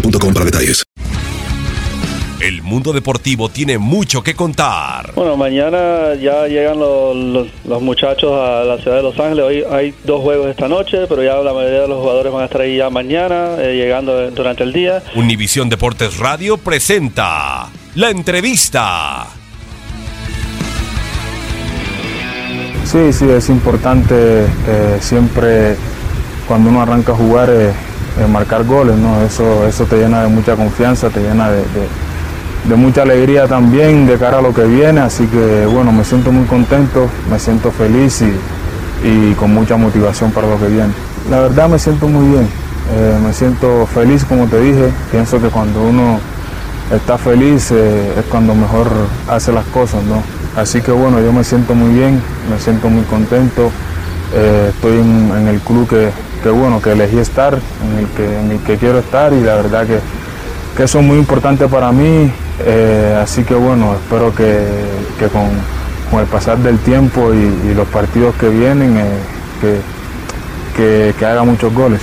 boostmobile.com para detalles. El mundo deportivo tiene mucho que contar. Bueno, mañana ya llegan los, los- los muchachos a la ciudad de Los Ángeles. Hoy hay dos juegos esta noche, pero ya la mayoría de los jugadores van a estar ahí ya mañana, eh, llegando durante el día. Univisión Deportes Radio presenta la entrevista. Sí, sí, es importante eh, siempre cuando uno arranca a jugar eh, eh, marcar goles, ¿no? Eso, eso te llena de mucha confianza, te llena de, de- mucha alegría también de cara a lo que viene, así que bueno, me siento muy contento, me siento feliz y, y con mucha motivación para lo que viene. La verdad me siento muy bien, eh, me siento feliz como te dije, pienso que cuando uno está feliz eh, es cuando mejor hace las cosas, ¿no? Así que bueno, yo me siento muy bien, me siento muy contento, eh, estoy en el club que, que, bueno, que elegí estar, en el que, en el que quiero estar y la verdad que, que eso es muy importante para mí, eh, así que bueno, espero que, que con, con el pasar del tiempo y, los partidos que vienen, eh, que, que haga muchos goles.